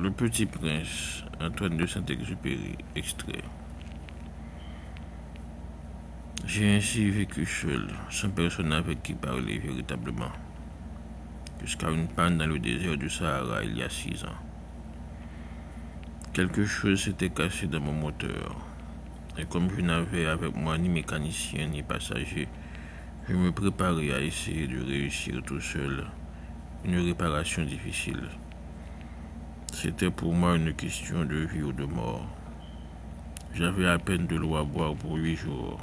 Le Petit Prince, Antoine de Saint-Exupéry, extrait. J'ai ainsi vécu seul, sans personne avec qui parler véritablement, jusqu'à une panne dans le désert du Sahara il y a six ans. Quelque chose s'était cassé dans mon moteur, et comme je n'avais avec moi ni mécanicien ni passager, je me préparais à essayer de réussir tout seul une réparation difficile. C'était pour moi une question de vie ou de mort. J'avais à peine de l'eau à boire pour huit jours.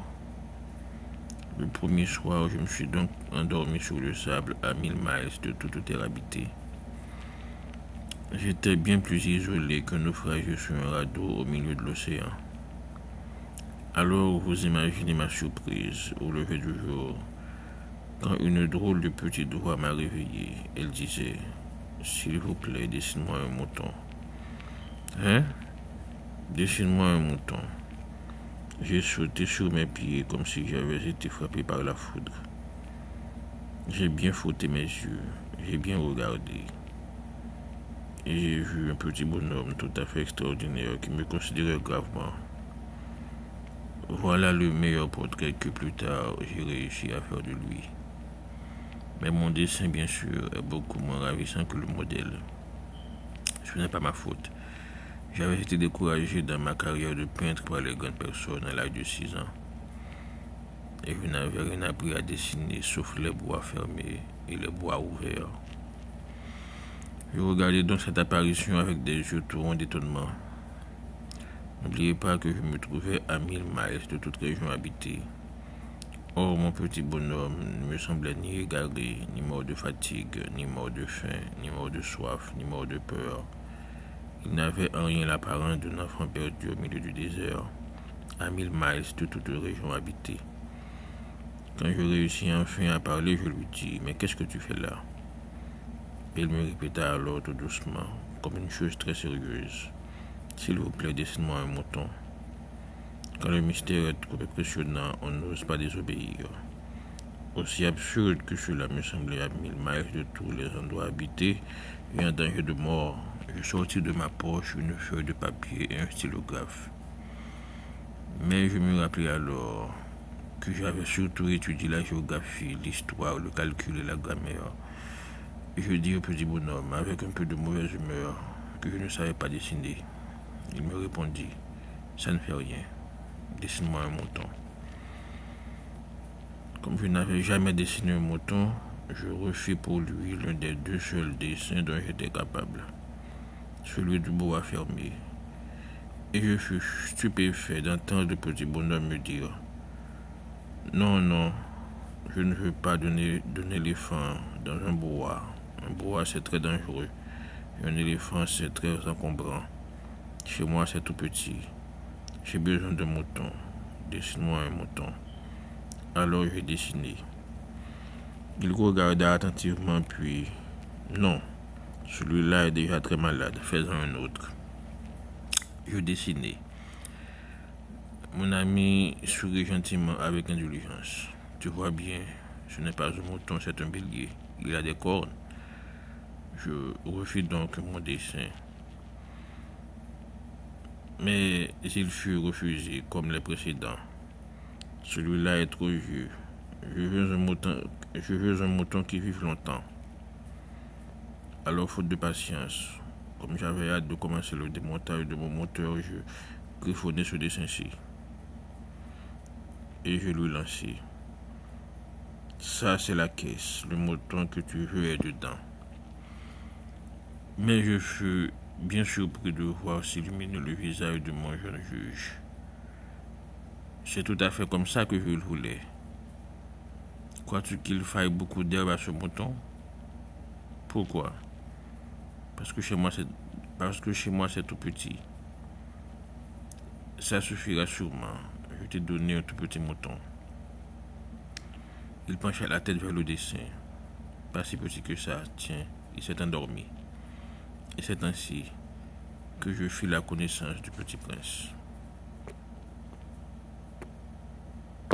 Le premier soir, je me suis donc endormi sur le sable à mille miles de toute terre habitée. J'étais bien plus isolé qu'un naufragé sur un radeau au milieu de l'océan. Alors vous imaginez ma surprise au lever du jour, quand une drôle de petite voix m'a réveillé. Elle disait s'il vous plaît, dessine-moi un mouton. Hein? Dessine-moi un mouton. J'ai sauté sur mes pieds comme si j'avais été frappé par la foudre. J'ai bien frotté mes yeux, j'ai bien regardé. Et j'ai vu un petit bonhomme tout à fait extraordinaire qui me considérait gravement. Voilà le meilleur portrait que plus tard j'ai réussi à faire de lui. Mais mon dessin, bien sûr, est beaucoup moins ravissant que le modèle. Ce n'est pas ma faute. J'avais été découragé dans ma carrière de peintre par les grandes personnes à l'âge de 6 ans. Et je n'avais rien appris à dessiner sauf les bois fermés et les bois ouverts. Je regardais donc cette apparition avec des yeux tout ronds d'étonnement. N'oubliez pas que je me trouvais à mille miles de toute région habitée. Or, mon petit bonhomme ne me semblait ni égaré, ni mort de fatigue, ni mort de faim, ni mort de soif, ni mort de peur. Il n'avait en rien l'apparence d'un enfant perdu au milieu du désert, à mille miles de toute région habitée. Quand je réussis enfin à parler, je lui dis Mais qu'est-ce que tu fais là? Il me répéta alors tout doucement, comme une chose très sérieuse S'il vous plaît, dessine-moi un mouton. Quand le mystère est trop impressionnant, on n'ose pas désobéir. Aussi absurde que cela me semblait à mille miles de tous les endroits habités et en danger de mort, je sortis de ma poche une feuille de papier et un stylographe. Mais je me rappelais alors que j'avais surtout étudié la géographie, l'histoire, le calcul et la grammaire. Je dis au petit bonhomme, avec un peu de mauvaise humeur, que je ne savais pas dessiner. Il me répondit, ça ne fait rien dessine-moi un mouton. Comme je n'avais jamais dessiné un mouton, je refis pour lui l'un des deux seuls dessins dont j'étais capable, celui du bois fermé. Et je fus stupéfait d'entendre le petit bonhomme me dire Non, non, je ne veux pas donner d'un éléphant dans un bois. Un bois, c'est très dangereux. un éléphant, c'est très encombrant. Chez moi, c'est tout petit. J'ai besoin de mouton. Dessine-moi un mouton. Alors j'ai dessiné. Il regarda attentivement, puis non, celui-là est déjà très malade, fais-en un autre. Je dessinai. Mon ami sourit gentiment avec indulgence. Tu vois bien, ce n'est pas un mouton, c'est un bélier. Il a des cornes. Je refus donc mon dessin. Mais il fut refusé comme les précédents. Celui-là est trop vieux. Je veux un mouton, qui vive longtemps. Alors, faute de patience, comme j'avais hâte de commencer le démontage de mon moteur, je griffonnais ce dessin-ci. Et je lui lançai. Ça, c'est la caisse. Le mouton que tu veux est dedans. Mais je fus bien surpris de voir s'illuminer le visage de mon jeune juge. C'est tout à fait comme ça que je le voulais. Crois-tu qu'il faille beaucoup d'herbe à ce mouton? Pourquoi? Parce que chez moi c'est parce que chez moi c'est tout petit. Ça suffira sûrement. Je t'ai donné un tout petit mouton. Il pencha la tête vers le dessin. Pas si petit que ça. Tiens, il s'est endormi. Et c'est ainsi que je fis la connaissance du petit prince.